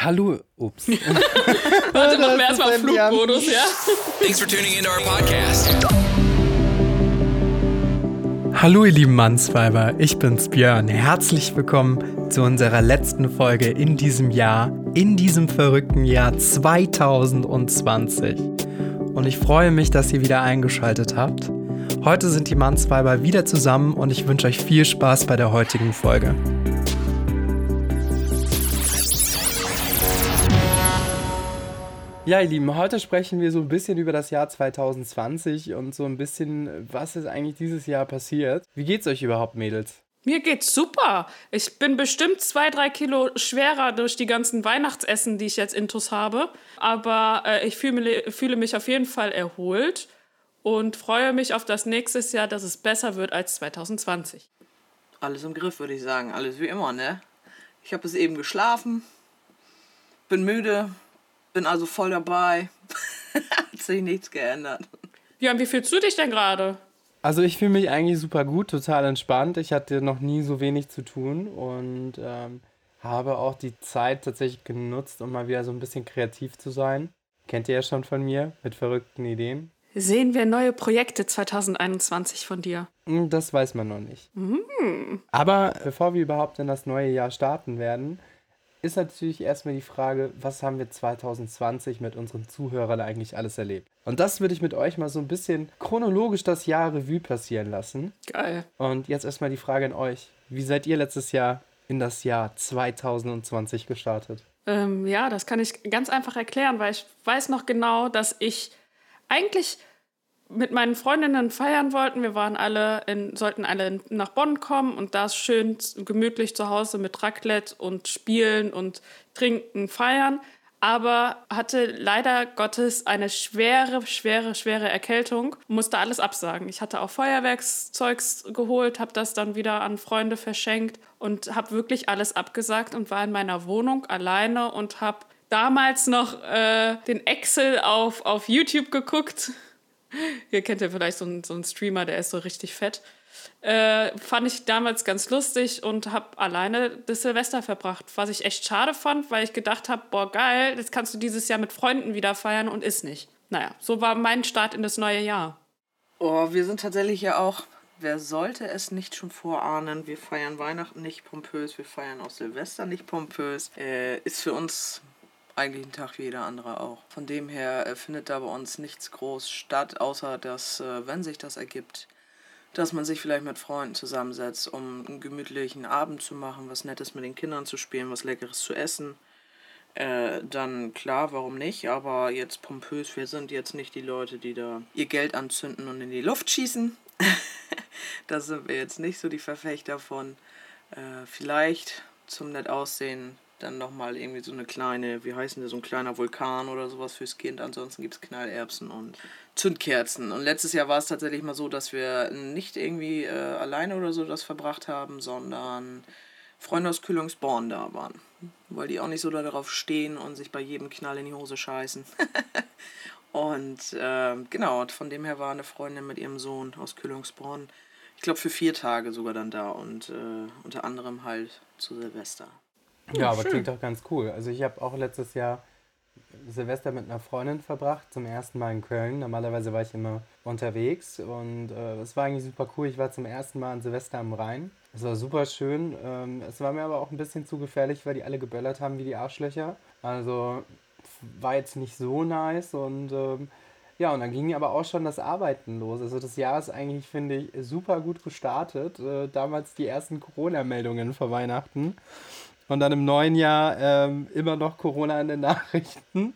Hallo, ups. Warte, machen wir erstmal Flugmodus, ja? Thanks for tuning into our podcast. Hallo ihr lieben Mannsweiber, ich bin's Björn. Herzlich willkommen zu unserer letzten Folge in diesem Jahr, in diesem verrückten Jahr 2020. Und ich freue mich, dass ihr wieder eingeschaltet habt. Heute sind die Mannsweiber wieder zusammen und ich wünsche euch viel Spaß bei der heutigen Folge. Ja, ihr Lieben, heute sprechen wir so ein bisschen über das Jahr 2020 und so ein bisschen, was ist eigentlich dieses Jahr passiert. Wie geht's euch überhaupt, Mädels? Mir geht's super. Ich bin bestimmt zwei, drei Kilo schwerer durch die ganzen Weihnachtsessen, die ich jetzt intus habe. Aber äh, ich fühle, fühle mich auf jeden Fall erholt und freue mich auf das nächste Jahr, dass es besser wird als 2020. Alles im Griff, würde ich sagen. Alles wie immer, ne? Ich habe es eben geschlafen, bin müde, bin also voll dabei. Hat sich nichts geändert. Björn, wie fühlst du dich denn gerade? Also ich fühle mich eigentlich super gut, total entspannt. Ich hatte noch nie so wenig zu tun und ähm, habe auch die Zeit tatsächlich genutzt, um mal wieder so ein bisschen kreativ zu sein. Kennt ihr ja schon von mir mit verrückten Ideen. Sehen wir neue Projekte 2021 von dir? Hm, Das weiß man noch nicht. Aber bevor wir überhaupt in das neue Jahr starten werden, ist natürlich erstmal die Frage, was haben wir 2020 mit unseren Zuhörern eigentlich alles erlebt? Und das würde ich mit euch mal so ein bisschen chronologisch das Jahr Revue passieren lassen. Geil. Und jetzt erstmal die Frage an euch. Wie seid ihr letztes Jahr in das Jahr 2020 gestartet? Ähm, ja, das kann ich ganz einfach erklären, weil ich weiß noch genau, dass ich eigentlich mit meinen Freundinnen feiern wollten. Wir waren alle in, sollten alle nach Bonn kommen und da schön gemütlich zu Hause mit Raclette und Spielen und Trinken feiern. Aber hatte leider Gottes eine schwere, schwere, schwere Erkältung, musste alles absagen. Ich hatte auch Feuerwerkszeugs geholt, habe das dann wieder an Freunde verschenkt und habe wirklich alles abgesagt und war in meiner Wohnung alleine und habe damals noch äh, den Excel auf, auf YouTube geguckt. Ihr kennt ja vielleicht so einen, so einen Streamer, der ist so richtig fett. Äh, fand ich damals ganz lustig und habe alleine das Silvester verbracht, was ich echt schade fand, weil ich gedacht habe, boah geil, das kannst du dieses Jahr mit Freunden wieder feiern und ist nicht. Naja, so war mein Start in das neue Jahr. Oh, wir sind tatsächlich ja auch, wer sollte es nicht schon vorahnen, wir feiern Weihnachten nicht pompös, wir feiern auch Silvester nicht pompös. Äh, ist für uns eigentlich ein Tag wie jeder andere auch. Von dem her äh, findet da bei uns nichts groß statt, außer dass, äh, wenn sich das ergibt, dass man sich vielleicht mit Freunden zusammensetzt, um einen gemütlichen Abend zu machen, was Nettes mit den Kindern zu spielen, was Leckeres zu essen. Äh, dann klar, warum nicht? Aber jetzt pompös, wir sind jetzt nicht die Leute, die da ihr Geld anzünden und in die Luft schießen. da sind wir jetzt nicht so die Verfechter von. Äh, vielleicht zum nett aussehen dann nochmal irgendwie so eine kleine, wie heißen die, so ein kleiner Vulkan oder sowas fürs Kind. Ansonsten gibt es Knallerbsen und Zündkerzen. Und letztes Jahr war es tatsächlich mal so, dass wir nicht irgendwie äh, alleine oder so das verbracht haben, sondern Freunde aus Kühlungsborn da waren. Weil die auch nicht so darauf stehen und sich bei jedem Knall in die Hose scheißen. und ähm, genau, von dem her war eine Freundin mit ihrem Sohn aus Kühlungsborn, ich glaube für vier Tage sogar dann da und äh, unter anderem halt zu Silvester. Ja, aber klingt doch ganz cool. Also ich habe auch letztes Jahr Silvester mit einer Freundin verbracht, zum ersten Mal in Köln. Normalerweise war ich immer unterwegs und äh, es war eigentlich super cool. Ich war zum ersten Mal an Silvester am Rhein. Es war super schön. Ähm, es war mir aber auch ein bisschen zu gefährlich, weil die alle geböllert haben wie die Arschlöcher. Also war jetzt nicht so nice und ähm, ja, und dann ging aber auch schon das Arbeiten los. Also das Jahr ist eigentlich, finde ich, super gut gestartet. Äh, damals die ersten Corona-Meldungen vor Weihnachten. Und dann im neuen Jahr ähm, immer noch Corona in den Nachrichten.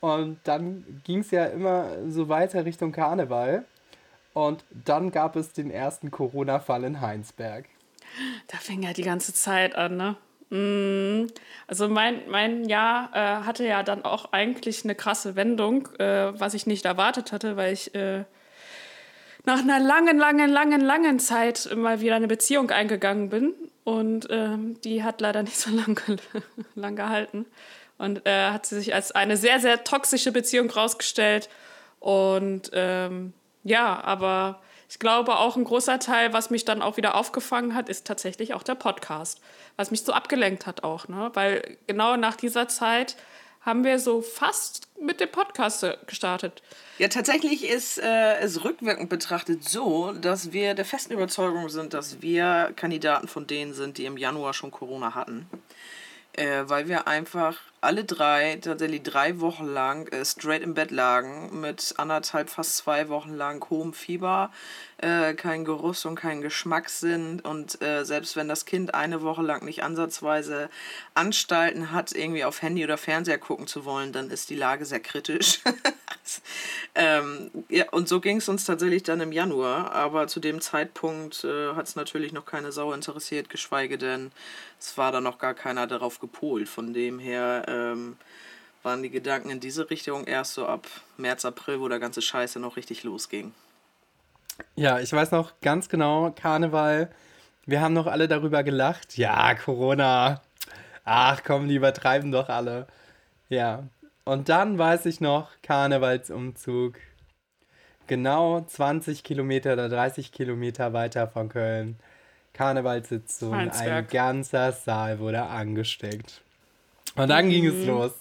Und dann ging es ja immer so weiter Richtung Karneval. Und dann gab es den ersten Corona-Fall in Heinsberg. Da fing ja die ganze Zeit an, ne? Mm, Also mein, mein Jahr äh, hatte ja dann auch eigentlich eine krasse Wendung, äh, was ich nicht erwartet hatte, weil ich äh, nach einer langen, langen, langen, langen Zeit mal wieder eine Beziehung eingegangen bin. Und ähm, die hat leider nicht so lang, ge- lang gehalten. Und äh, hat sie sich als eine sehr, sehr toxische Beziehung rausgestellt. Und ähm, ja, aber ich glaube auch ein großer Teil, was mich dann auch wieder aufgefangen hat, ist tatsächlich auch der Podcast. Was mich so abgelenkt hat auch, ne? Weil genau nach dieser Zeit haben wir so fast mit dem Podcast gestartet. Ja, tatsächlich ist äh, es rückwirkend betrachtet so, dass wir der festen Überzeugung sind, dass wir Kandidaten von denen sind, die im Januar schon Corona hatten. Äh, weil wir einfach alle drei, tatsächlich drei Wochen lang äh, straight im Bett lagen, mit anderthalb, fast zwei Wochen lang hohem Fieber, äh, kein Geruchs- und kein Geschmackssinn. Und äh, selbst wenn das Kind eine Woche lang nicht ansatzweise Anstalten hat, irgendwie auf Handy oder Fernseher gucken zu wollen, dann ist die Lage sehr kritisch. ähm, ja, und so ging es uns tatsächlich dann im Januar. Aber zu dem Zeitpunkt äh, hat es natürlich noch keine Sau interessiert, geschweige denn, es war da noch gar keiner darauf gepolt. Von dem her ähm, waren die Gedanken in diese Richtung erst so ab März, April, wo der ganze Scheiße noch richtig losging. Ja, ich weiß noch ganz genau, Karneval. Wir haben noch alle darüber gelacht. Ja, Corona. Ach komm, die übertreiben doch alle. Ja. Und dann weiß ich noch, Karnevalsumzug. Genau 20 Kilometer oder 30 Kilometer weiter von Köln. Karnevalssitzung. Ein ganzer Saal wurde angesteckt. Und dann mhm. ging es mhm. los.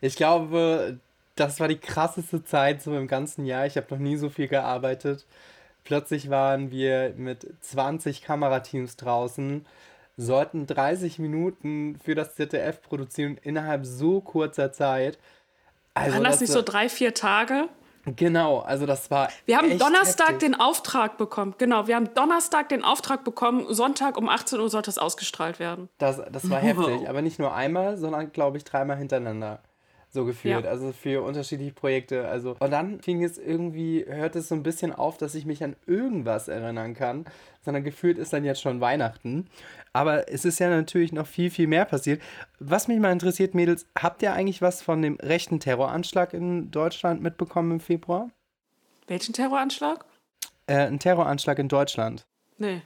Ich glaube, das war die krasseste Zeit so im ganzen Jahr. Ich habe noch nie so viel gearbeitet. Plötzlich waren wir mit 20 Kamerateams draußen, sollten 30 Minuten für das ZDF produzieren innerhalb so kurzer Zeit. Also waren das, das nicht so drei, vier Tage? Genau, also das war. Wir haben Donnerstag heftig. den Auftrag bekommen. Genau, wir haben Donnerstag den Auftrag bekommen. Sonntag um 18 Uhr sollte es ausgestrahlt werden. Das, das war heftig, aber nicht nur einmal, sondern glaube ich dreimal hintereinander so gefühlt. Ja. Also für unterschiedliche Projekte. Also und dann fing es irgendwie, hört es so ein bisschen auf, dass ich mich an irgendwas erinnern kann, sondern gefühlt ist dann jetzt schon Weihnachten. Aber es ist ja natürlich noch viel, viel mehr passiert. Was mich mal interessiert, Mädels, habt ihr eigentlich was von dem rechten Terroranschlag in Deutschland mitbekommen im Februar? Welchen Terroranschlag? Äh, ein Terroranschlag in Deutschland. Nee.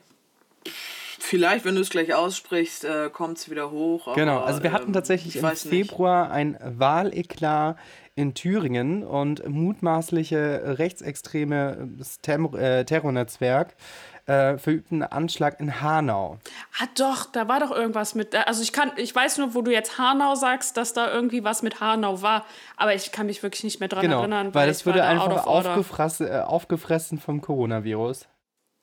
Vielleicht, wenn du es gleich aussprichst, äh, kommt es wieder hoch. genau, also wir hatten ähm, tatsächlich im Februar nicht. ein Wahleklat in Thüringen und mutmaßliche rechtsextreme äh, Terrornetzwerk äh, verübten einen Anschlag in Hanau. Ah doch, da war doch irgendwas mit. Also ich kann, ich weiß nur, wo du jetzt Hanau sagst, dass da irgendwie was mit Hanau war, aber ich kann mich wirklich nicht mehr dran genau, erinnern. Weil, weil es wurde einfach aufgefressen, äh, aufgefressen vom Coronavirus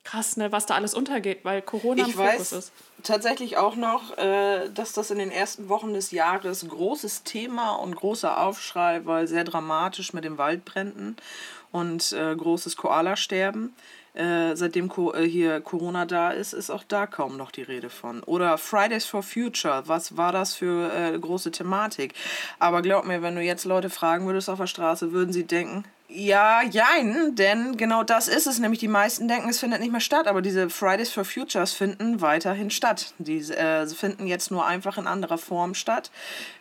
krass, ne, was da alles untergeht, weil Corona ich im Fokus weiß ist. Tatsächlich auch noch, äh, dass das in den ersten Wochen des Jahres großes Thema und großer Aufschrei, weil sehr dramatisch mit den Waldbränden und äh, großes Koala-Sterben. Äh, seitdem hier Corona da ist, ist auch da kaum noch die Rede von. Oder Fridays for Future, was war das für große Thematik? Aber glaub mir, wenn du jetzt Leute fragen würdest auf der Straße, würden sie denken, ja, jein, denn genau das ist es. Nämlich die meisten denken, es findet nicht mehr statt, aber diese Fridays for Futures finden weiterhin statt. Die äh, finden jetzt nur einfach in anderer Form statt,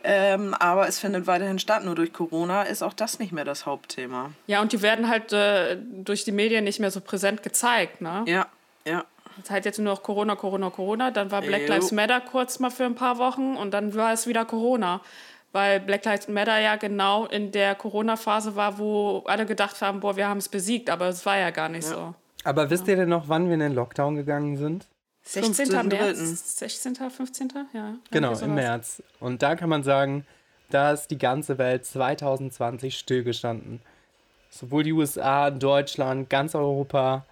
ähm, aber es findet weiterhin statt. Nur durch Corona ist auch das nicht mehr das Hauptthema. Ja, und die werden halt äh, durch die Medien nicht mehr so präsent gezeigt, ne? Ja, ja. Es halt jetzt nur noch Corona, Corona, Corona. Dann war Black Lives Matter kurz mal für ein paar Wochen und dann war es wieder Corona weil Black Lives Matter ja genau in der Corona-Phase war, wo alle gedacht haben, boah, wir haben es besiegt, aber es war ja gar nicht ja. so. Aber wisst ihr denn noch, wann wir in den Lockdown gegangen sind? 16. März, 16., 15., ja. Genau, im März. Und da kann man sagen, da ist die ganze Welt 2020 stillgestanden. Sowohl die USA, Deutschland, ganz Europa,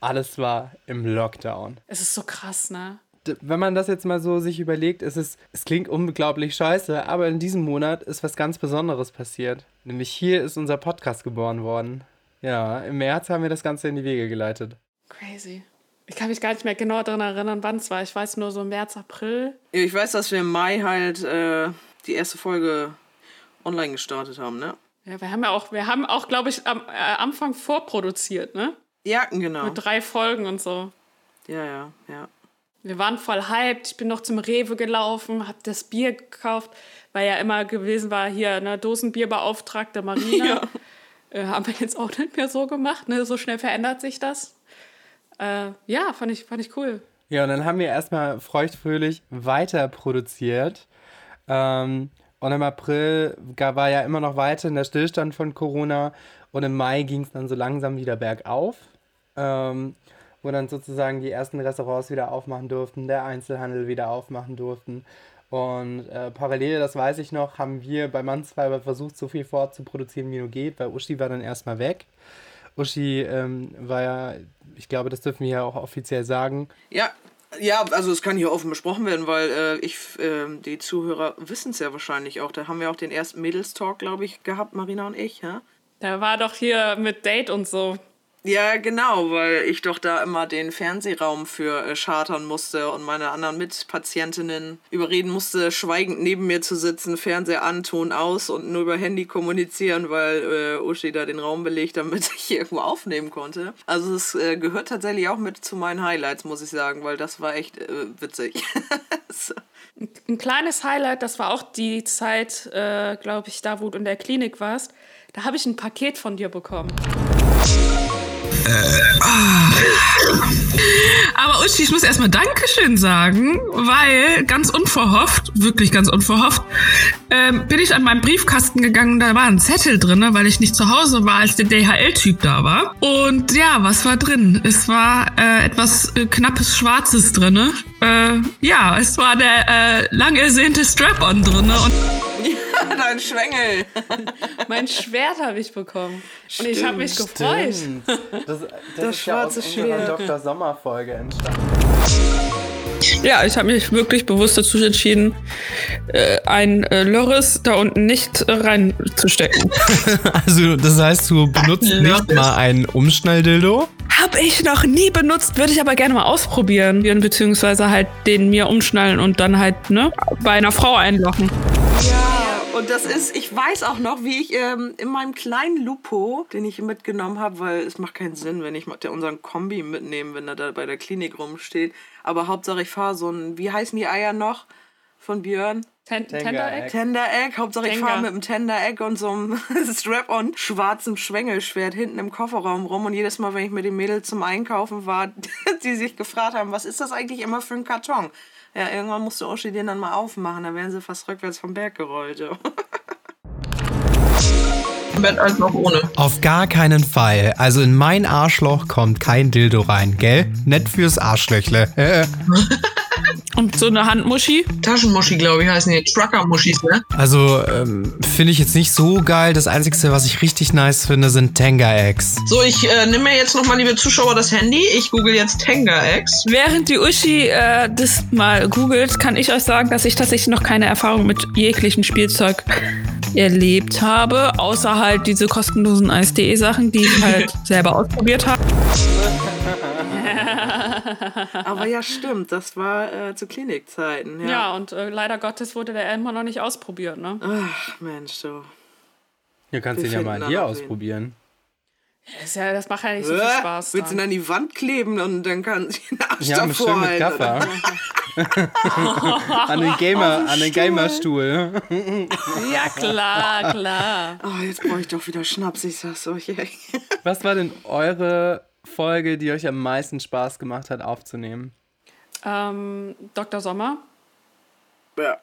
alles war im Lockdown. Es ist so krass, ne? Wenn man das jetzt mal so sich überlegt, ist es, es klingt unglaublich scheiße, aber in diesem Monat ist was ganz Besonderes passiert. Nämlich hier ist unser Podcast geboren worden. Ja, im März haben wir das Ganze in die Wege geleitet. Crazy. Ich kann mich gar nicht mehr genau daran erinnern, wann es war. Ich weiß nur so März, April. Ich weiß, dass wir im Mai halt äh, die erste Folge online gestartet haben, ne? Ja, wir haben ja auch, wir haben auch, glaube ich, am äh, Anfang vorproduziert, ne? Ja, genau. Mit drei Folgen und so. Ja, ja, ja. Wir waren voll hyped. Ich bin noch zum Rewe gelaufen, hab das Bier gekauft, weil ja immer gewesen war, hier eine Dosenbierbeauftragte Marina. Ja. Äh, haben wir jetzt auch nicht mehr so gemacht. Ne? So schnell verändert sich das. Äh, ja, fand ich, fand ich cool. Ja, und dann haben wir erstmal feuchtfröhlich weiter produziert. Ähm, und im April war ja immer noch weiter in der Stillstand von Corona. Und im Mai ging es dann so langsam wieder bergauf. ähm, wo dann sozusagen die ersten Restaurants wieder aufmachen durften, der Einzelhandel wieder aufmachen durften. Und äh, parallel, das weiß ich noch, haben wir bei Mannsweiber versucht, so viel vorzuproduzieren, wie nur geht, weil Uschi war dann erstmal weg. Uschi ähm, war ja, ich glaube, das dürfen wir ja auch offiziell sagen. Ja, ja, also es kann hier offen besprochen werden, weil äh, ich, äh, die Zuhörer wissen es ja wahrscheinlich auch. Da haben wir auch den ersten Mädels-Talk, glaube ich, gehabt, Marina und ich. Ja? Da war doch hier mit Date und so. Ja, genau, weil ich doch da immer den Fernsehraum für äh, chartern musste und meine anderen Mitpatientinnen überreden musste, schweigend neben mir zu sitzen, Fernseher an, Ton aus und nur über Handy kommunizieren, weil äh, Uschi da den Raum belegt, damit ich irgendwo aufnehmen konnte. Also es äh, gehört tatsächlich auch mit zu meinen Highlights, muss ich sagen, weil das war echt äh, witzig. so. Ein kleines Highlight, das war auch die Zeit, äh, glaube ich, da wo du in der Klinik warst. Da habe ich ein Paket von dir bekommen. Aber Uschi, ich muss erstmal Dankeschön sagen, weil ganz unverhofft, wirklich ganz unverhofft, ähm, bin ich an meinen Briefkasten gegangen und da war ein Zettel drin, weil ich nicht zu Hause war, als der DHL-Typ da war. Und ja, was war drin? Es war äh, etwas äh, knappes Schwarzes drin. Äh, ja, es war der äh, lang ersehnte Strap-on drin. Und ja, dein Schwengel. mein Schwert habe ich bekommen. Und ich habe mich gefreut. Das, das, das ist ja aus unserer Dr. Sommer-Folge entstanden. Ja, ich habe mich wirklich bewusst dazu entschieden, äh, ein äh, Loris da unten nicht äh, reinzustecken. also, das heißt, du benutzt nicht mal einen Umschnalldildo? Hab ich noch nie benutzt, würde ich aber gerne mal ausprobieren. Beziehungsweise halt den mir umschnallen und dann halt, ne, bei einer Frau einlochen. Ja, und das ist, ich weiß auch noch, wie ich ähm, in meinem kleinen Lupo, den ich mitgenommen habe, weil es macht keinen Sinn, wenn ich unseren Kombi mitnehme, wenn er da bei der Klinik rumsteht. Aber Hauptsache ich fahre so ein, wie heißen die Eier noch von Björn? Ten Tender Egg. Tender Egg. Hauptsache ich fahre mit einem Tender Egg und so einem Strap-on schwarzem Schwengelschwert hinten im Kofferraum rum. Und jedes Mal, wenn ich mit den Mädels zum Einkaufen war, die sich gefragt haben, was ist das eigentlich immer für ein Karton? Ja, irgendwann musste Oschi den dann mal aufmachen, da wären sie fast rückwärts vom Berg gerollt. Ja. Ohne. Auf gar keinen Fall. Also in mein Arschloch kommt kein Dildo rein, gell? Nett fürs Arschlöchle. Und so eine Handmuschi? Taschenmuschi, glaube ich, heißen die. Trucker-Muschis, ne? Also, ähm, finde ich jetzt nicht so geil. Das Einzige, was ich richtig nice finde, sind Tenga-Eggs. So, ich äh, nehme mir jetzt nochmal, liebe Zuschauer, das Handy. Ich google jetzt Tenga-Eggs. Während die Uschi äh, das mal googelt, kann ich euch sagen, dass ich tatsächlich noch keine Erfahrung mit jeglichem Spielzeug erlebt habe, außer halt diese kostenlosen ASDE-Sachen, die ich halt selber ausprobiert habe. Aber ja, stimmt, das war äh, zu Klinikzeiten. Ja, ja und äh, leider Gottes wurde der immer noch nicht ausprobiert, ne? Ach, Mensch, du. Ja, kannst du ihn ja mal hier ausprobieren. Das, ja, das macht ja nicht so viel Spaß. Willst du ihn an die Wand kleben und dann kann sie den Arsch ja, davor mit Gaffer. an den Gamer, an den Gamerstuhl. ja, klar, klar. Oh, jetzt brauche ich doch wieder Schnaps, ich sag's euch. Was war denn eure Folge, die euch am meisten Spaß gemacht hat, aufzunehmen? Ähm, Dr. Sommer. Ja.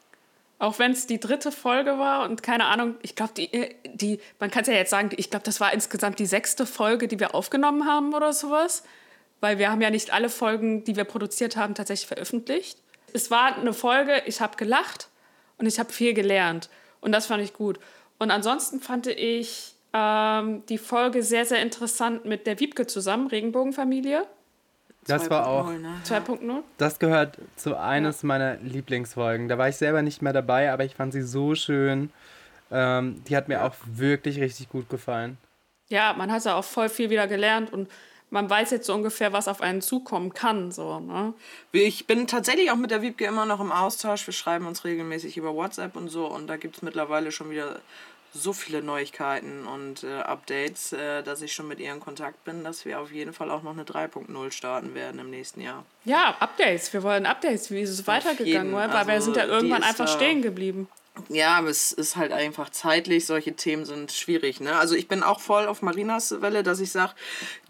Auch wenn es die dritte Folge war und keine Ahnung, ich glaube, die, äh, die, man kann es ja jetzt sagen, ich glaube, das war insgesamt die sechste Folge, die wir aufgenommen haben oder sowas. Weil wir haben ja nicht alle Folgen, die wir produziert haben, tatsächlich veröffentlicht. Es war eine Folge, ich habe gelacht und ich habe viel gelernt. Und das fand ich gut. Und ansonsten fand ich ähm, die Folge sehr, sehr interessant mit der Wiebke zusammen, Regenbogenfamilie. Das war auch 2.0. Ne? Das gehört zu eines ja. meiner Lieblingsfolgen. Da war ich selber nicht mehr dabei, aber ich fand sie so schön. Ähm, die hat mir auch wirklich richtig gut gefallen. Ja, man hat ja auch voll viel wieder gelernt und man weiß jetzt so ungefähr, was auf einen zukommen kann. So, ne? Ich bin tatsächlich auch mit der Wiebke immer noch im Austausch. Wir schreiben uns regelmäßig über WhatsApp und so und da gibt es mittlerweile schon wieder so viele Neuigkeiten und äh, Updates, äh, dass ich schon mit ihr in Kontakt bin, dass wir auf jeden Fall auch noch eine 3.0 starten werden im nächsten Jahr. Ja, Updates. Wir wollen Updates. Wie ist es auf weitergegangen? Weil also, wir sind ja irgendwann einfach stehen geblieben. Ja, aber es ist halt einfach zeitlich, solche Themen sind schwierig. Ne? Also ich bin auch voll auf Marinas Welle, dass ich sage,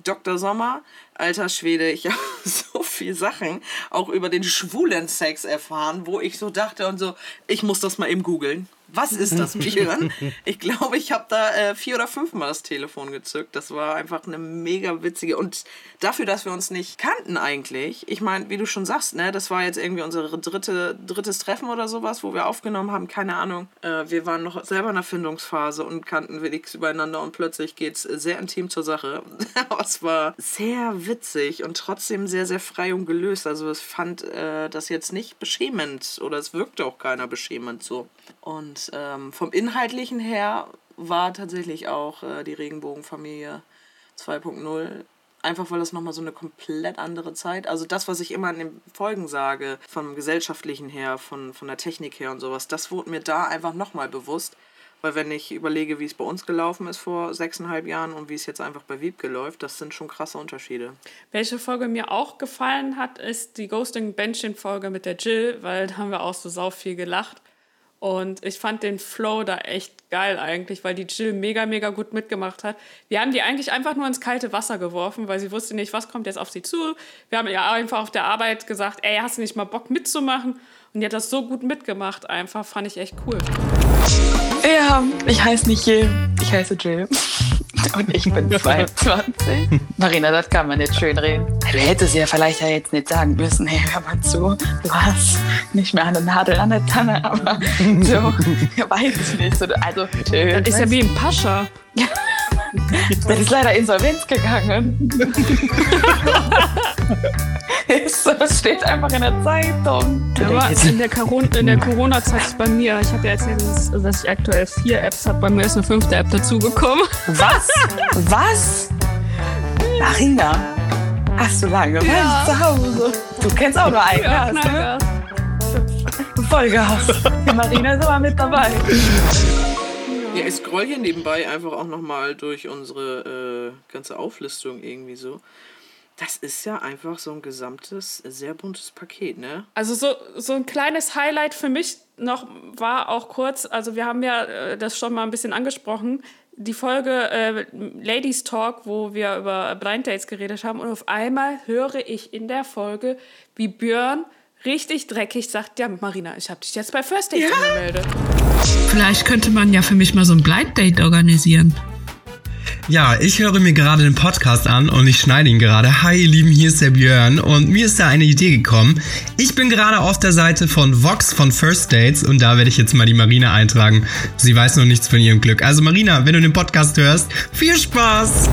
Dr. Sommer, alter Schwede, ich habe so viel Sachen auch über den schwulen Sex erfahren, wo ich so dachte und so, ich muss das mal eben googeln. Was ist das, Björn? Ich glaube, ich habe da äh, vier oder fünfmal das Telefon gezückt. Das war einfach eine mega witzige. Und dafür, dass wir uns nicht kannten eigentlich, ich meine, wie du schon sagst, ne, das war jetzt irgendwie unser dritte, drittes Treffen oder sowas, wo wir aufgenommen haben, keine Ahnung. Äh, wir waren noch selber in der Findungsphase und kannten wenig übereinander und plötzlich geht es sehr intim zur Sache. Aber es war sehr witzig und trotzdem sehr, sehr frei und gelöst. Also ich fand äh, das jetzt nicht beschämend oder es wirkte auch keiner beschämend so. Und ähm, vom Inhaltlichen her war tatsächlich auch äh, die Regenbogenfamilie 2.0 Einfach weil das nochmal so eine komplett andere Zeit. Also das, was ich immer in den Folgen sage, vom gesellschaftlichen her, von, von der Technik her und sowas, das wurde mir da einfach nochmal bewusst. Weil wenn ich überlege, wie es bei uns gelaufen ist vor sechseinhalb Jahren und wie es jetzt einfach bei Wiebke läuft, das sind schon krasse Unterschiede. Welche Folge mir auch gefallen hat, ist die Ghosting Benching Folge mit der Jill, weil da haben wir auch so sau viel gelacht. Und ich fand den Flow da echt geil eigentlich, weil die Jill mega, mega gut mitgemacht hat. Wir haben die eigentlich einfach nur ins kalte Wasser geworfen, weil sie wusste nicht, was kommt jetzt auf sie zu. Wir haben ihr einfach auf der Arbeit gesagt, ey, hast du nicht mal Bock mitzumachen? Und die hat das so gut mitgemacht einfach, fand ich echt cool. Ja, ich heiße nicht Jill, ich heiße Jill. Und ich bin 22. Marina, das kann man nicht schön reden. Du hättest ja vielleicht ja jetzt nicht sagen müssen, hey, hör mal zu, du hast nicht mehr eine Nadel an der Tanne, aber so, weiß ich nicht. So, also, Jill, Das ist ja wie ein Pascha. das ist leider insolvenz gegangen. Das steht einfach in der Zeitung. Aber in der, Corona- in der Corona-Zeit ist bei mir, ich habe ja erzählt, dass, ich aktuell vier Apps habe, bei mir ist eine fünfte App dazugekommen. Was? Was? Marina, hast du lange ja. zu Hause? Du kennst auch nur einen, Ja, hast, ne? Vollgas. Die Marina ist aber mit dabei. Ja, ich scroll hier nebenbei einfach auch nochmal durch unsere äh, ganze Auflistung irgendwie so. Das ist ja einfach so ein gesamtes, sehr buntes Paket, ne? Also so, so ein kleines Highlight für mich noch war auch kurz, also wir haben ja äh, das schon mal ein bisschen angesprochen, die Folge äh, Ladies Talk, wo wir über Blind Dates geredet haben und auf einmal höre ich in der Folge, wie Björn richtig dreckig sagt, ja Marina, ich habe dich jetzt bei First Date angemeldet. Vielleicht könnte man ja für mich mal so ein Blind Date organisieren. Ja, ich höre mir gerade den Podcast an und ich schneide ihn gerade. Hi, ihr Lieben, hier ist der Björn und mir ist da eine Idee gekommen. Ich bin gerade auf der Seite von Vox von First Dates und da werde ich jetzt mal die Marina eintragen. Sie weiß noch nichts von ihrem Glück. Also Marina, wenn du den Podcast hörst, viel Spaß!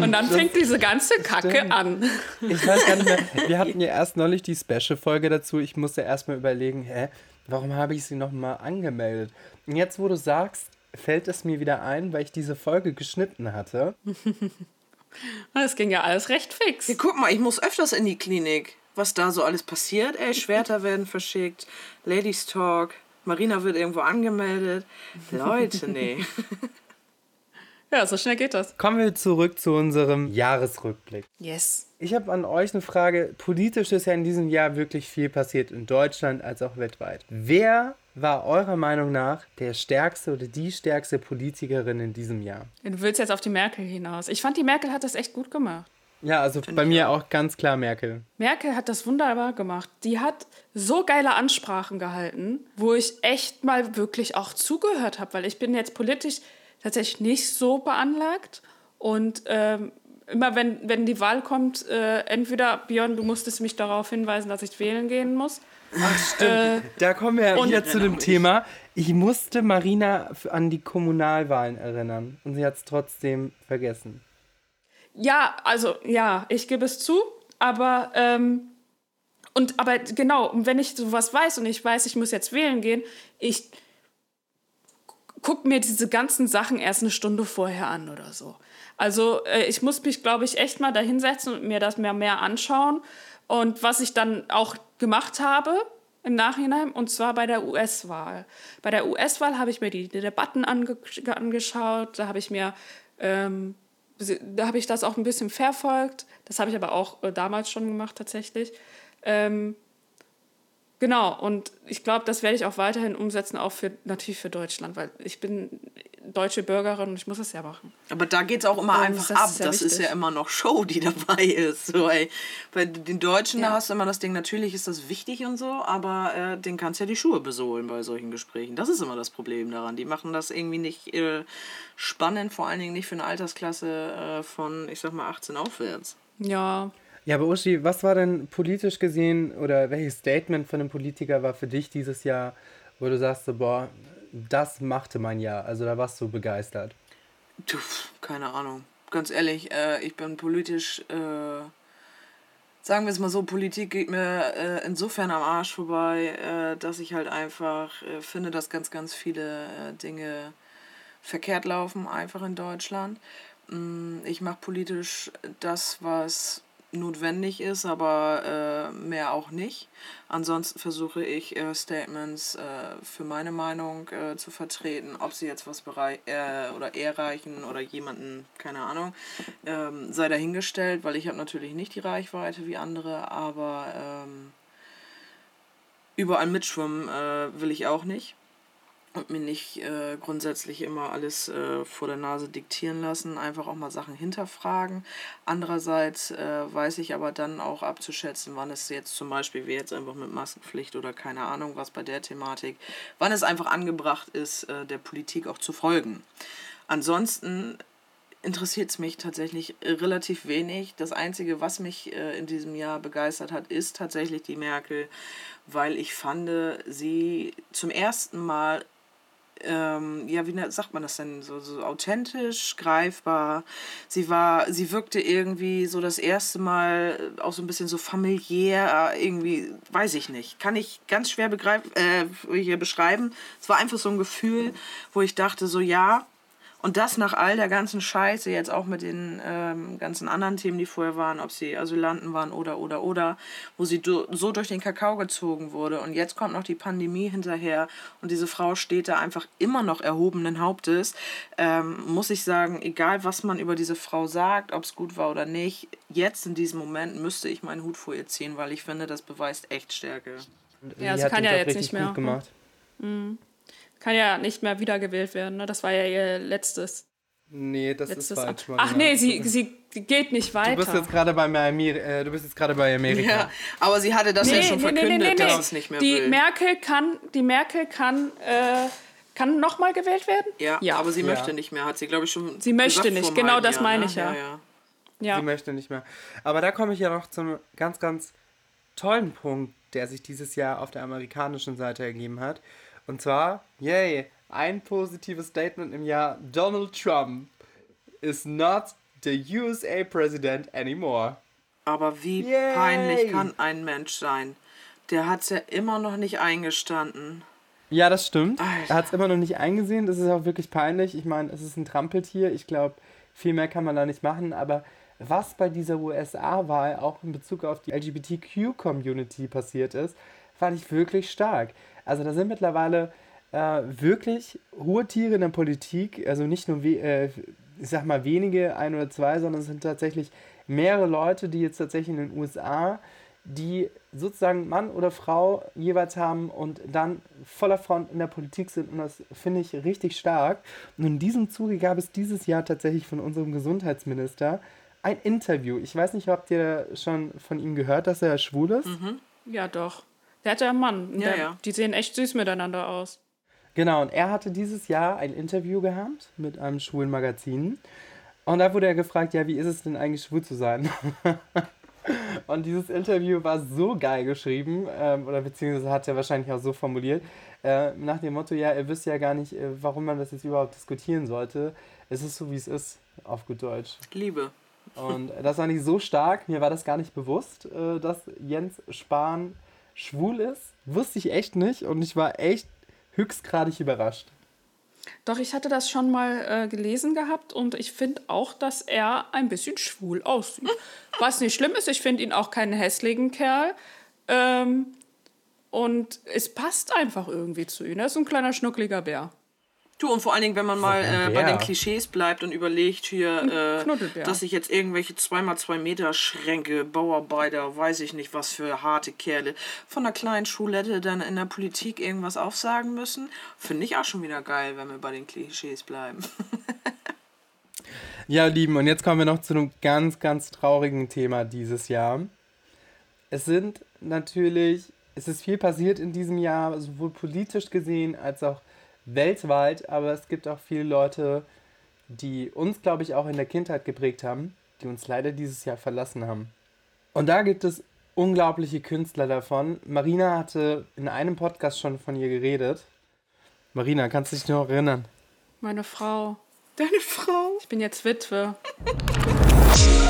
Und dann fängt diese ganze Kacke an. Ich weiß gar nicht mehr. Wir hatten ja erst neulich die Special-Folge dazu. Ich musste erstmal überlegen, hä, warum habe ich sie nochmal angemeldet? Und jetzt, wo du sagst, fällt es mir wieder ein, weil ich diese Folge geschnitten hatte. Das ging ja alles recht fix. Ja, guck mal, ich muss öfters in die Klinik. Was da so alles passiert, ey, Schwerter werden verschickt, Ladies Talk, Marina wird irgendwo angemeldet. Leute, nee. Ja, so schnell geht das. Kommen wir zurück zu unserem Jahresrückblick. Yes. Ich habe an euch eine Frage. Politisch ist ja in diesem Jahr wirklich viel passiert, in Deutschland als auch weltweit. Wer war eurer Meinung nach der stärkste oder die stärkste Politikerin in diesem Jahr? Du willst jetzt auf die Merkel hinaus. Ich fand, die Merkel hat das echt gut gemacht. Ja, also bei mir auch ganz klar Merkel. Merkel hat das wunderbar gemacht. Die hat so geile Ansprachen gehalten, wo ich echt mal wirklich auch zugehört habe, weil ich bin jetzt politisch tatsächlich nicht so beanlagt. Und ähm, immer wenn, wenn die Wahl kommt, äh, entweder, Björn, du musstest mich darauf hinweisen, dass ich wählen gehen muss. Äh, Da kommen wir Und- wieder zu dem Thema. Ich musste Marina an die Kommunalwahlen erinnern und sie hat es trotzdem vergessen. Ja, also ja, ich gebe es zu, aber ähm, und aber genau, und wenn ich sowas weiß und ich weiß, ich muss jetzt wählen gehen, ich guck mir diese ganzen Sachen erst eine Stunde vorher an oder so. Also äh, ich muss mich, glaube ich, echt mal dahinsetzen und mir das mehr mehr anschauen. Und was ich dann auch gemacht habe im Nachhinein, und zwar bei der US-Wahl. Bei der US-Wahl habe ich mir die, Debatten ange angeschaut, da habe ich mir ähm, da habe ich das auch ein bisschen verfolgt. Das habe ich aber auch äh, damals schon gemacht tatsächlich. Ähm, genau, und ich glaube, das werde ich auch weiterhin umsetzen, auch für natürlich für Deutschland, weil ich bin deutsche Bürgerin und ich muss es ja machen. Aber da geht es auch immer Und einfach das ab. ist ja das ist wichtig. ja immer noch Show, die dabei ist. So, ey. Bei den Deutschen, da Ja. hast du immer das Ding, natürlich ist das wichtig und so, aber äh, den kannst ja die Schuhe besohlen bei solchen Gesprächen. Das ist immer das Problem daran. Die machen das irgendwie nicht äh, spannend, vor allen Dingen nicht für eine Altersklasse äh, von, ich sag mal, 18 aufwärts. Ja, Ja, aber Uschi, was war denn politisch gesehen oder welches Statement von einem Politiker war für dich dieses Jahr, wo du sagst, so, boah, das machte mein Jahr. Also da warst du begeistert. Du, keine Ahnung. Ganz ehrlich, äh, ich bin politisch, äh, sagen wir es mal so, Politik geht mir äh, insofern am Arsch vorbei, äh, dass ich halt einfach äh, finde, dass ganz, ganz viele äh, Dinge verkehrt laufen, einfach in Deutschland. Mm, Ich mache politisch das, was notwendig ist, aber äh, mehr auch nicht. Ansonsten versuche ich äh, Statements äh, für meine Meinung äh, zu vertreten, ob sie jetzt was berei äh, oder eher reichen oder jemanden, keine Ahnung, ähm, sei dahingestellt, weil ich habe natürlich nicht die Reichweite wie andere, aber ähm, überall mitschwimmen äh, will ich auch nicht und mir nicht äh, grundsätzlich immer alles äh, vor der Nase diktieren lassen, einfach auch mal Sachen hinterfragen. Andererseits äh, weiß ich aber dann auch abzuschätzen, wann es jetzt zum Beispiel, wie jetzt einfach mit Maskenpflicht oder keine Ahnung was bei der Thematik, wann es einfach angebracht ist, äh, der Politik auch zu folgen. Ansonsten interessiert es mich tatsächlich relativ wenig. Das Einzige, was mich äh, in diesem Jahr begeistert hat, ist tatsächlich die Merkel, weil ich fand, sie zum ersten Mal ähm, ja, wie sagt man das denn, so, so authentisch, greifbar. Sie war, sie wirkte irgendwie so das erste Mal auch so ein bisschen so familiär, äh, irgendwie, weiß ich nicht, kann ich ganz schwer begreif, äh, hier beschreiben. Es war einfach so ein Gefühl, wo ich dachte, so ja, und das nach all der ganzen Scheiße, jetzt auch mit den ähm, ganzen anderen Themen, die vorher waren, ob sie Asylanten waren oder, oder, oder, wo sie do, so durch den Kakao gezogen wurde. Und jetzt kommt noch die Pandemie hinterher und diese Frau steht da einfach immer noch erhobenen Hauptes. Ähm, muss ich sagen, egal was man über diese Frau sagt, ob es gut war oder nicht, jetzt in diesem Moment müsste ich meinen Hut vor ihr ziehen, weil ich finde, das beweist echt Stärke. Ja, sie kann ja jetzt nicht mehr. Gut gemacht. Kann ja nicht mehr wiedergewählt werden. Ne? Das war ja ihr letztes. Nee, das letztes ist falsch. Ach Marina. nee, sie, sie geht nicht weiter. Du bist jetzt gerade bei, äh, du bist jetzt gerade bei Amerika. Ja, aber sie hatte das ja schon verkündet, dass sie es nicht mehr die will. Merkel kann, die Merkel kann, äh, kann nochmal gewählt werden? ja, Ja. aber sie Ja. möchte nicht mehr, hat sie, glaube ich, schon Sie möchte nicht, genau das Jahr, meine ne? ich ja. ja, ja. Ja. Sie möchte nicht mehr. Aber da komme ich ja noch zum ganz, ganz tollen Punkt, der sich dieses Jahr auf der amerikanischen Seite ergeben hat. Und zwar, yay, ein positives Statement im Jahr. Donald Trump is not the USA President anymore. Aber wie Yay! peinlich kann ein Mensch sein? Der hat es ja immer noch nicht eingestanden. Ja, das stimmt. Alter. Er hat es immer noch nicht eingesehen. Das ist auch wirklich peinlich. Ich meine, es ist ein Trampeltier. Ich glaube, viel mehr kann man da nicht machen. Aber was bei dieser USA-Wahl auch in Bezug auf die LGBTQ-Community passiert ist, fand ich wirklich stark. Also da sind mittlerweile äh, wirklich hohe Tiere in der Politik. Also nicht nur, äh, ich sag mal, wenige, ein oder zwei, sondern es sind tatsächlich mehrere Leute, die jetzt tatsächlich in den USA die sozusagen Mann oder Frau jeweils haben und dann voller Front in der Politik sind. Und das finde ich richtig stark. Und in diesem Zuge gab es dieses Jahr tatsächlich von unserem Gesundheitsminister ein Interview. Ich weiß nicht, habt ihr schon von ihm gehört, dass er schwul ist? ja, doch. Der hat ja einen Mann. Ja, Der, ja. Die sehen echt süß miteinander aus. Genau, und er hatte dieses Jahr ein Interview gehabt mit einem schwulen Magazin. Und da wurde er gefragt, ja, wie ist es denn eigentlich schwul zu sein? und dieses Interview war so geil geschrieben, ähm, oder beziehungsweise hat er wahrscheinlich auch so formuliert, äh, nach dem Motto, ja, er wüsste ja gar nicht, äh, warum man das jetzt überhaupt diskutieren sollte. Es ist so, wie es ist, auf gut Deutsch. Liebe. Und das war nicht so stark, mir war das gar nicht bewusst, äh, dass Jens Spahn schwul ist. Wusste ich echt nicht und ich war echt höchstgradig überrascht. Doch, ich hatte das schon mal äh, gelesen gehabt und ich finde auch, dass er ein bisschen schwul aussieht. Was nicht schlimm ist, ich finde ihn auch keinen hässlichen Kerl. Ähm, und es passt einfach irgendwie zu ihm. Er ist ein kleiner schnuckliger Bär. Du, und vor allen Dingen, wenn man mal äh, bei den. Klischees bleibt und überlegt hier, äh, Knuddelbär. dass sich jetzt irgendwelche 2x2 Meter Schränke, Bauarbeiter, weiß ich nicht was für harte Kerle, von der kleinen Schulette dann in der Politik irgendwas aufsagen müssen, finde ich auch schon wieder geil, wenn wir bei den Klischees bleiben. Ja, Lieben, und jetzt kommen wir noch zu einem ganz, ganz traurigen Thema dieses Jahr. Es sind natürlich, es ist viel passiert in diesem Jahr, sowohl politisch gesehen als auch weltweit, aber es gibt auch viele Leute, die uns, glaube ich, auch in der Kindheit geprägt haben, die uns leider dieses Jahr verlassen haben. Und da gibt es unglaubliche Künstler davon. Marina hatte in einem Podcast schon von ihr geredet. Marina, kannst du dich noch erinnern? Meine Frau. Deine Frau? Ich bin jetzt Witwe.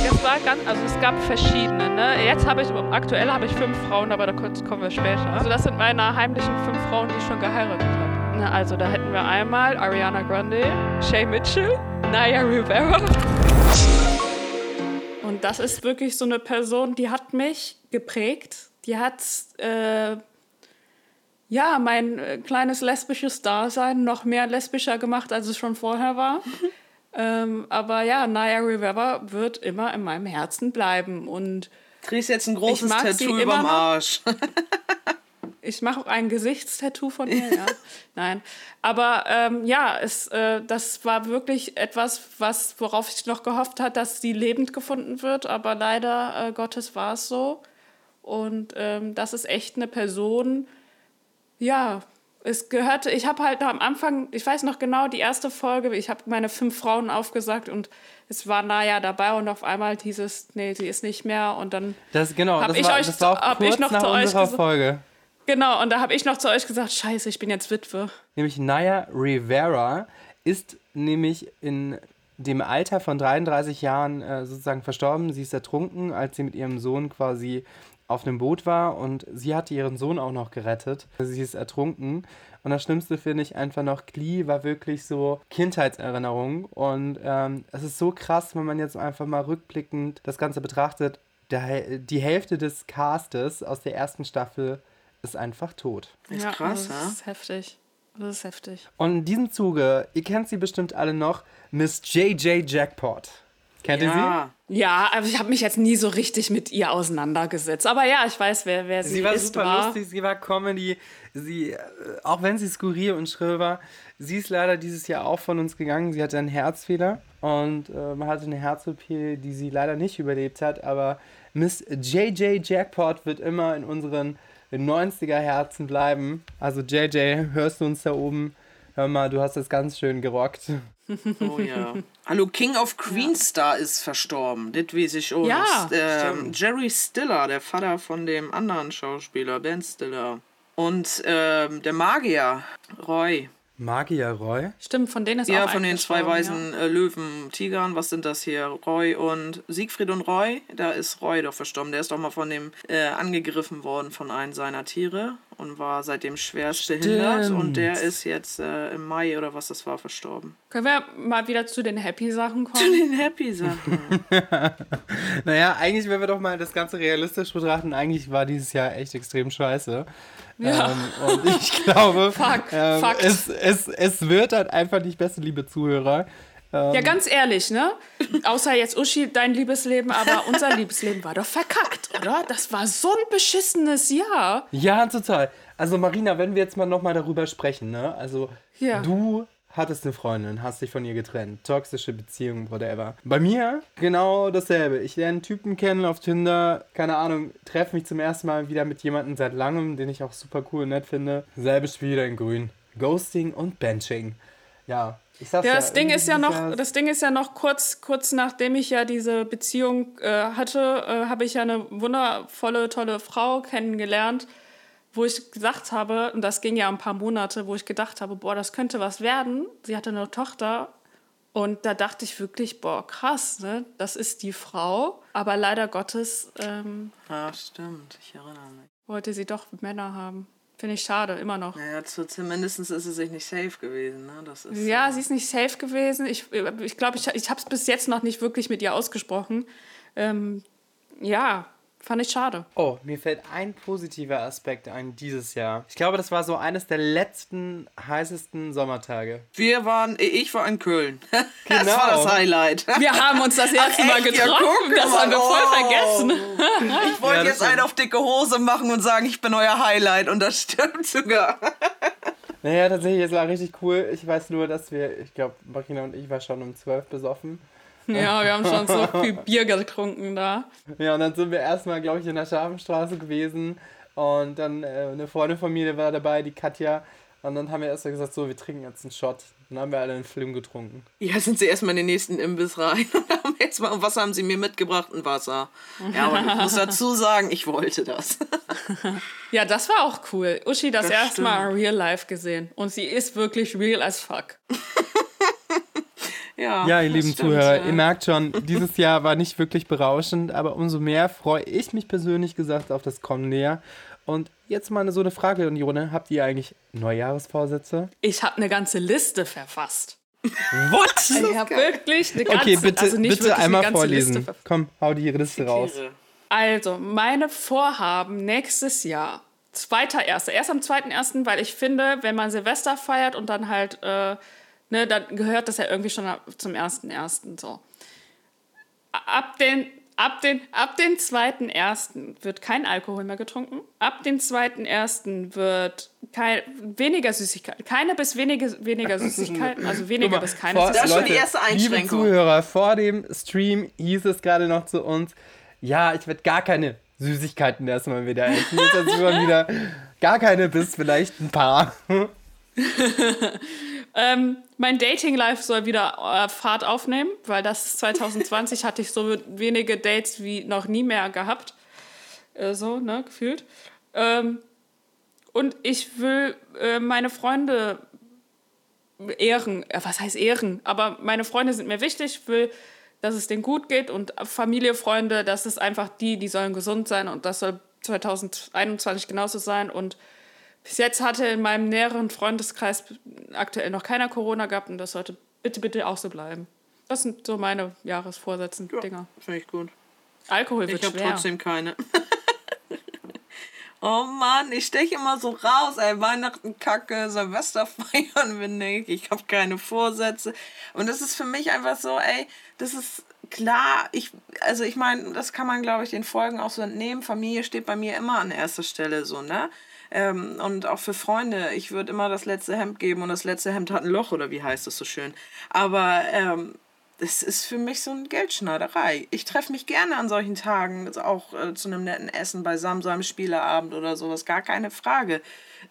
Es war ganz, also es gab verschiedene. Ne? Jetzt habe ich, aktuell habe ich fünf Frauen, aber da kommen wir später. Also das sind meine heimlichen fünf Frauen, die ich schon geheiratet habe. Ne, also da hätten wir einmal Ariana Grande, Shay Mitchell, Naya Rivera. Und das ist wirklich so eine Person, die hat mich geprägt. Die hat äh, ja mein äh, kleines lesbisches Dasein noch mehr lesbischer gemacht, als es schon vorher war. ähm, aber ja, Naya Rivera wird immer in meinem Herzen bleiben. Und Kriegst jetzt ein großes Tattoo überm noch. Arsch. Ich mache auch ein Gesichtstattoo von ihr, ja. Nein. Aber ähm, ja, es, äh, das war wirklich etwas, was, worauf ich noch gehofft habe, dass sie lebend gefunden wird. Aber leider äh, Gottes war es so. Und ähm, das ist echt eine Person, ja, es gehörte, ich habe halt noch am Anfang, ich weiß noch genau, die erste Folge, ich habe meine fünf Frauen aufgesagt und es war Naya dabei und auf einmal dieses, nee, sie ist nicht mehr und dann Das, genau, Hab das, ich war, euch das war auch kurz ich noch nach zu euch unserer gesa- Folge. Genau, und da habe ich noch zu euch gesagt, scheiße, ich bin jetzt Witwe. Nämlich Naya Rivera ist nämlich in dem Alter von 33 Jahren äh, sozusagen verstorben. Sie ist ertrunken, als sie mit ihrem Sohn quasi auf einem Boot war und sie hatte ihren Sohn auch noch gerettet. Sie ist ertrunken. Und das Schlimmste finde ich einfach noch, Glee war wirklich so Kindheitserinnerung. Und ähm, es ist so krass, wenn man jetzt einfach mal rückblickend das Ganze betrachtet. Der, die Hälfte des Castes aus der ersten Staffel ist einfach tot. Ist krass, das ja? ist heftig. Das ist heftig. Und in diesem Zuge, ihr kennt sie bestimmt alle noch, Miss JJ Jackpot. Kennt ihr Ja. Ja, aber ich habe mich jetzt nie so richtig mit ihr auseinandergesetzt. Aber ja, ich weiß, wer, wer sie? sie, Sie war ist. super war. lustig, sie war Comedy. Sie, äh, auch wenn sie skurril und schrill war, sie ist leider dieses Jahr auch von uns gegangen. Sie hatte einen Herzfehler und äh, man hatte eine Herz-OP, die sie leider nicht überlebt hat. Aber Miss JJ Jackpot wird immer in unseren 90er Herzen bleiben. Also JJ, hörst du uns da oben? Hör mal, du hast das ganz schön gerockt. Oh ja. Hallo, King of Queenstar ist verstorben. Das weiß ich auch. Ja, ähm, Jerry Stiller, der Vater von dem anderen Schauspieler, Ben Stiller. Und ähm, der Magier, Roy. Magier Roy? Stimmt, von denen ist Ja, auch von den zwei weißen äh, Löwen, Tigern, was sind das hier? Roy und Siegfried und Roy, da ist Roy doch verstorben. Der ist doch mal von dem äh, angegriffen worden von einem seiner Tiere und war seitdem schwerst behindert und der ist jetzt äh, im Mai oder was das war verstorben. Ja. Können wir mal wieder zu den Happy-Sachen Zu kommen? den Happy Sachen. Naja, eigentlich, wenn wir doch mal das Ganze realistisch betrachten, eigentlich war dieses Jahr echt extrem scheiße. Ja. Ähm, und ich glaube, Fuck, ähm, es, es, es wird halt einfach nicht besser, liebe Zuhörer. Ja, ganz ehrlich, ne? Außer jetzt Uschi, dein Liebesleben, aber unser Liebesleben war doch verkackt, oder? Das war so ein beschissenes Jahr. Ja, total. Also Marina, wenn wir jetzt mal nochmal darüber sprechen, ne? Also Ja. du hattest eine Freundin, hast dich von ihr getrennt, toxische Beziehung, whatever. Bei mir genau dasselbe. Ich lerne Typen kennen auf Tinder, keine Ahnung, treffe mich zum ersten Mal wieder mit jemandem seit langem, den ich auch super cool und nett finde. Selbes Spiel wieder in grün. Ghosting und Benching. Ja, ich sag's Ja, das Ding irgendwie ist ja noch, das Ding ist ja noch kurz, kurz nachdem ich ja diese Beziehung äh, hatte, äh, habe ich ja eine wundervolle, tolle Frau kennengelernt, wo ich gesagt habe, und das ging ja ein paar Monate, wo ich gedacht habe, boah, das könnte was werden. Sie hatte eine Tochter und da dachte ich wirklich, boah, krass, ne? Das ist die Frau, aber leider Gottes ähm, ja, stimmt, ich erinnere mich. wollte sie doch Männer haben. Finde ich schade, immer noch. Naja, zu, zumindest ist sie sich nicht safe gewesen. Ne? Das ist, Ja, äh, sie ist nicht safe gewesen. Ich glaube, ich, glaub, ich, ich habe es bis jetzt noch nicht wirklich mit ihr ausgesprochen. Ähm, ja, Fand ich schade. Oh, mir fällt ein positiver Aspekt ein dieses Jahr. Ich glaube, das war so eines der letzten heißesten Sommertage. Wir waren, ich war in Köln. Das Genau. war das Highlight. Wir haben uns das erste Ach, Mal echt? Ja, getroffen. guck das mal. haben wir voll Oh. vergessen. Ich wollte Ja, das jetzt einen auf dicke Hose machen und sagen, ich bin euer Highlight und das stimmt sogar. Naja, tatsächlich, es war richtig cool. Ich weiß nur, dass wir, ich glaube, Marina und ich war schon um 12 besoffen. Ja, wir haben schon so viel Bier getrunken da. Ja, und dann sind wir erstmal, glaube ich, in der Schafenstraße gewesen. Und dann äh, eine Freundin von mir war dabei, die Katja. Und dann haben wir erst mal gesagt, so, wir trinken jetzt einen Shot. Dann haben wir alle einen Film getrunken. Ja, sind sie erstmal in den nächsten Imbiss rein und haben jetzt mal, und was haben sie mir mitgebracht? Ein Wasser. Ja, aber ich muss dazu sagen, ich wollte das. Ja, das war auch cool. Uschi das, Das erste Mal stimmt. real life gesehen. Und sie ist wirklich real as fuck. Ja, Ja, ihr lieben stimmt, Zuhörer, ja. ihr merkt schon, dieses Jahr war nicht wirklich berauschend, aber umso mehr freue ich mich persönlich gesagt auf das kommende Jahr. Und jetzt mal so eine Frage, Unione, habt ihr eigentlich Neujahresvorsätze? Ich habe eine ganze Liste verfasst. What? Ich habe wirklich eine ganze Okay, bitte, also nicht bitte wirklich eine einmal ganze vorlesen. Liste. Komm, hau die Liste raus. Also, meine Vorhaben nächstes Jahr. Zweiter Erster. Erst am zweiten ersten, weil ich finde, wenn man Silvester feiert und dann halt, äh, ne, dann gehört das ja irgendwie schon ab- zum ersten ersten so. Ab den, ab den, ab den zweiten ersten wird kein Alkohol mehr getrunken. Ab dem zweiten ersten wird kein, weniger Süßigkeiten, keine bis wenige, weniger Süßigkeiten, also weniger bis keine Vor- Das ist schon Leute, die erste Liebe Einschränkung. Zuhörer, vor dem Stream hieß es gerade noch zu uns, ja, ich werde gar keine Süßigkeiten erstmal wieder essen. Jetzt es wieder gar keine bis vielleicht ein paar. Ähm, mein Dating-Life soll wieder äh, Fahrt aufnehmen, weil das 2020 hatte ich so wenige Dates wie noch nie mehr gehabt. Äh, so, ne, gefühlt. Ähm, und ich will äh, meine Freunde ehren. Äh, was heißt ehren? Aber meine Freunde sind mir wichtig. Ich will, dass es denen gut geht und Familie, Freunde, das ist einfach die, die sollen gesund sein und das soll 2021 genauso sein und bis jetzt hatte in meinem näheren Freundeskreis aktuell noch keiner Corona gehabt und das sollte bitte, bitte auch so bleiben. Das sind so meine Jahresvorsätze-Dinger. Finde ich gut. Alkohol wird Ich habe trotzdem keine. oh Mann, ich steche immer so raus, ey. Weihnachten kacke, Silvester feiern wir nicht. Ich habe keine Vorsätze. Und das ist für mich einfach so, ey, das ist klar. Ich, also ich meine, das kann man, glaube ich, den Folgen auch so entnehmen. Familie steht bei mir immer an erster Stelle, so, ne? Ähm, und auch für Freunde. Ich würde immer das letzte Hemd geben und das letzte Hemd hat ein Loch oder wie heißt das so schön. Aber ähm, das ist für mich so eine Geldschneiderei. Ich treffe mich gerne an solchen Tagen, also auch äh, zu einem netten Essen bei Samsam Spieleabend oder sowas, gar keine Frage.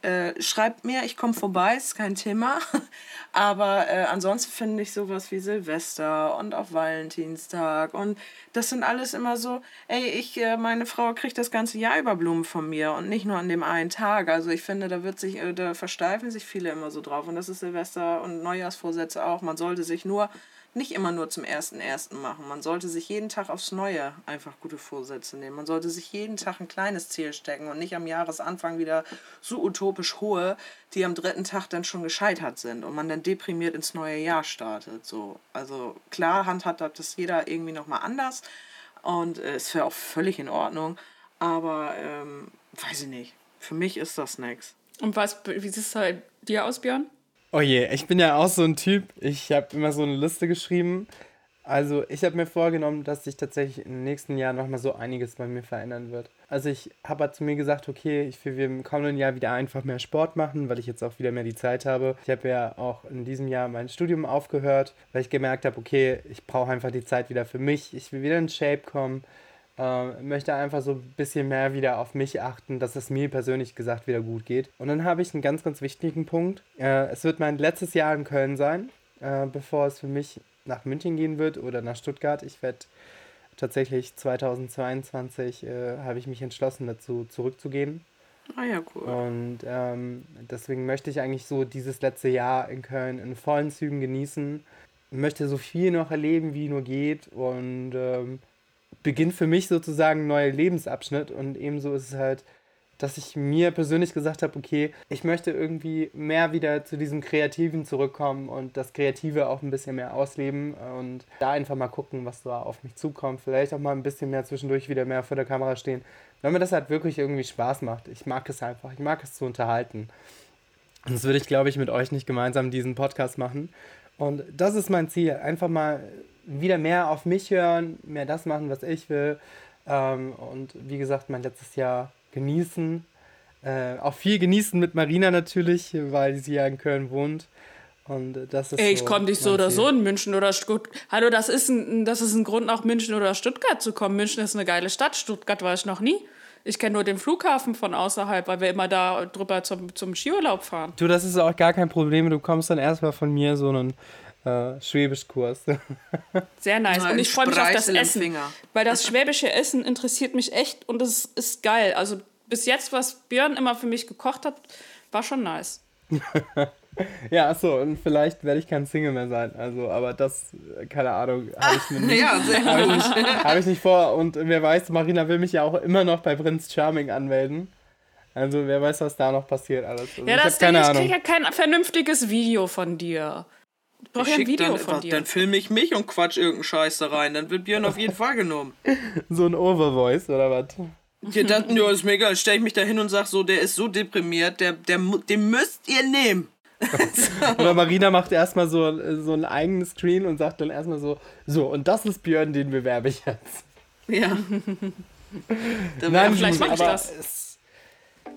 Äh, schreibt mir, ich komme vorbei, ist kein Thema. Aber äh, ansonsten finde ich sowas wie Silvester und auch Valentinstag und das sind alles immer so, ey, ich, äh, meine Frau kriegt das ganze Jahr über Blumen von mir und nicht nur an dem einen Tag. Also ich finde, da wird sich, äh, da versteifen sich viele immer so drauf und das ist Silvester und Neujahrsvorsätze auch. Man sollte sich nur nicht immer nur zum ersten ersten machen. Man sollte sich jeden Tag aufs Neue einfach gute Vorsätze nehmen. Man sollte sich jeden Tag ein kleines Ziel stecken und nicht am Jahresanfang wieder so utopisch hohe, die am dritten Tag dann schon gescheitert sind und man dann deprimiert ins neue Jahr startet. So, also klar handhabt das jeder irgendwie noch mal anders und äh, wäre auch völlig in Ordnung. Aber ähm, weiß ich nicht. Für mich ist das nix. Und was, wie sieht es halt dir aus, Björn? Oh je, ich bin ja auch so ein Typ. Ich habe immer so eine Liste geschrieben. Also ich habe mir vorgenommen, dass sich tatsächlich im nächsten Jahr nochmal so einiges bei mir verändern wird. Also ich habe halt zu mir gesagt, okay, ich will im kommenden Jahr wieder einfach mehr Sport machen, weil ich jetzt auch wieder mehr die Zeit habe. Ich habe ja auch in diesem Jahr mein Studium aufgehört, weil ich gemerkt habe, okay, ich brauche einfach die Zeit wieder für mich. Ich will wieder in Shape kommen. Äh, möchte einfach so ein bisschen mehr wieder auf mich achten, dass es mir persönlich gesagt wieder gut geht. Und dann habe ich einen ganz, ganz wichtigen Punkt. Äh, es wird mein letztes Jahr in Köln sein, äh, bevor es für mich nach München gehen wird oder nach Stuttgart. Ich werde tatsächlich 2022 äh, habe ich mich entschlossen dazu zurückzugehen. Ah ja, cool. Und ähm, deswegen möchte ich eigentlich so dieses letzte Jahr in Köln in vollen Zügen genießen. Möchte so viel noch erleben, wie nur geht. Und ähm, beginnt für mich sozusagen ein neuer Lebensabschnitt. Und ebenso ist es halt dass ich mir persönlich gesagt habe, okay, ich möchte irgendwie mehr wieder zu diesem Kreativen zurückkommen und das Kreative auch ein bisschen mehr ausleben und da einfach mal gucken, was da auf mich zukommt. Vielleicht auch mal ein bisschen mehr zwischendurch wieder mehr vor der Kamera stehen, weil mir das halt wirklich irgendwie Spaß macht. Ich mag es einfach, ich mag es zu unterhalten. Das würde ich, glaube ich, mit euch nicht gemeinsam diesen Podcast machen. Und das ist mein Ziel. Einfach mal wieder mehr auf mich hören, mehr das machen, was ich will. Ähm, und wie gesagt, mein letztes Jahr genießen. Äh, auch viel genießen mit Marina natürlich, weil sie ja in Köln wohnt. Und das ist Ey, ich so komme nicht so oder Ziel. so in München oder Stuttgart. Hallo, das ist, ein, das ist ein Grund, nach München oder Stuttgart zu kommen. München ist eine geile Stadt. Stuttgart war ich noch nie. Ich kenne nur den Flughafen von außerhalb, weil wir immer da drüber zum, zum Skiurlaub fahren. Du, das ist auch gar kein Problem. Du kommst dann erstmal von mir so einen äh, Schwäbischkurs. Sehr nice. Und ich freue mich auf das Essen. Weil das schwäbische Essen interessiert mich echt und es ist geil. Also bis jetzt, was Björn immer für mich gekocht hat, war schon nice. ja, achso, und vielleicht werde ich kein Single mehr sein. Also, aber das, äh, keine Ahnung, habe ich mir nicht, Ja, sehr hab ich nicht, hab ich nicht vor. Und wer weiß, Marina will mich ja auch immer noch bei Prinz Charming anmelden. Also, wer weiß, was da noch passiert alles. Also, Ja, ich das habe Ding, keine ich kriege ja kein vernünftiges Video von dir. Ich brauche ja ein Video dann, von dir. dann filme ich mich und quatsch irgendeinen Scheiß da rein. Dann wird Björn auf jeden Fall genommen. So ein Overvoice oder was? Ja, das, ja, ist mir egal. Stell ich mich da hin und sag so, der ist so deprimiert, der, der, den müsst ihr nehmen. Oder Marina macht erstmal so, so einen eigenen Screen und sagt dann erstmal so, so, und das ist Björn, den bewerbe ich jetzt. Ja. Nein, vielleicht mach ich das.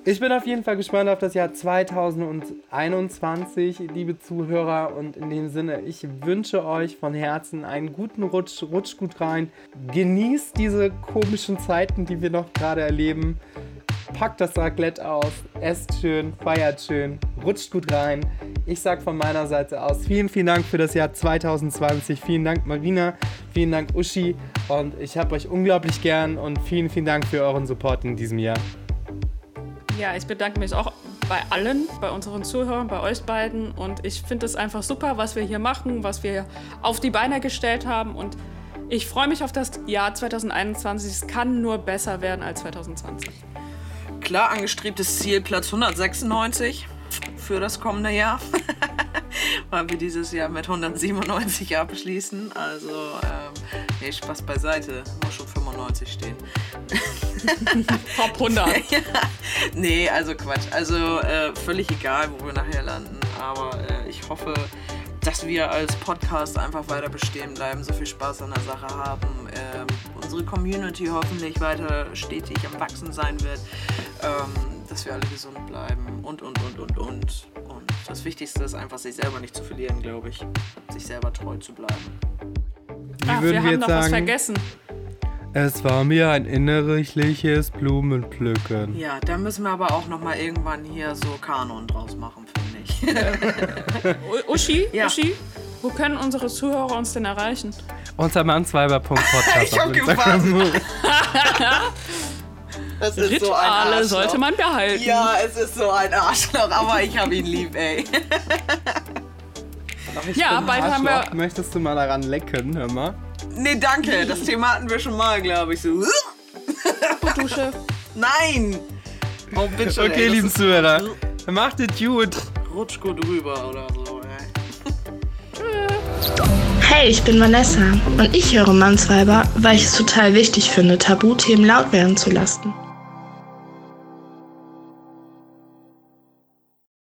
Ich bin auf jeden Fall gespannt auf das Jahr 2021, liebe Zuhörer. Und in dem Sinne, ich wünsche euch von Herzen einen guten Rutsch. Rutscht gut rein. Genießt diese komischen Zeiten, die wir noch gerade erleben. Packt das Raclette aus, esst schön, feiert schön, rutscht gut rein. Ich sag von meiner Seite aus vielen, vielen Dank für das Jahr 2020. Vielen Dank Marina, vielen Dank Uschi und ich habe euch unglaublich gern und vielen, vielen Dank für euren Support in diesem Jahr. Ja, ich bedanke mich auch bei allen, bei unseren Zuhörern, bei euch beiden. Und ich finde es einfach super, was wir hier machen, was wir auf die Beine gestellt haben. Und ich freue mich auf das Jahr 2021. Es kann nur besser werden als 2020. Klar angestrebtes Ziel, Platz 196 für das kommende Jahr. Weil wir dieses Jahr mit 197 abschließen. Also, ähm, nee, Spaß beiseite. Muss schon 95 stehen. Top 100. Nee, also Quatsch. Also äh, völlig egal, wo wir nachher landen. Aber äh, ich hoffe, dass wir als Podcast einfach weiter bestehen bleiben, so viel Spaß an der Sache haben. Ähm, unsere Community hoffentlich weiter stetig am Wachsen sein wird. Ähm, dass wir alle gesund bleiben und, und, und, und, und. Und das Wichtigste ist einfach, sich selber nicht zu verlieren, glaube ich. Sich selber treu zu bleiben. Wie Ach, würden wir haben jetzt noch was sagen? vergessen. Es war mir ein innerliches Blumenpflücken. Ja, da müssen wir aber auch noch mal irgendwann hier so Kanon draus machen, finde ich. Uschi, Ja. Uschi, wo können unsere Zuhörer uns denn erreichen? Unter Mannsweiber.podcast. Ich hab Instagram. Das ist Rituale sollte man behalten. Ja, es ist so ein Arschloch, aber ich hab ihn lieb, ey. Ja, bald haben wir. Arschloch, Möchtest du mal daran lecken, hör mal? Nee, danke. Das Thema hatten wir schon mal, glaube ich. So. Dusche. Nein! Oh, bitte. Okay, ey, das lieben Zuhörer, macht es gut. Rutsch gut rüber oder so, ey. Hey, ich bin Vanessa und ich höre Mannsweiber, weil ich es total wichtig finde, Tabuthemen laut werden zu lassen.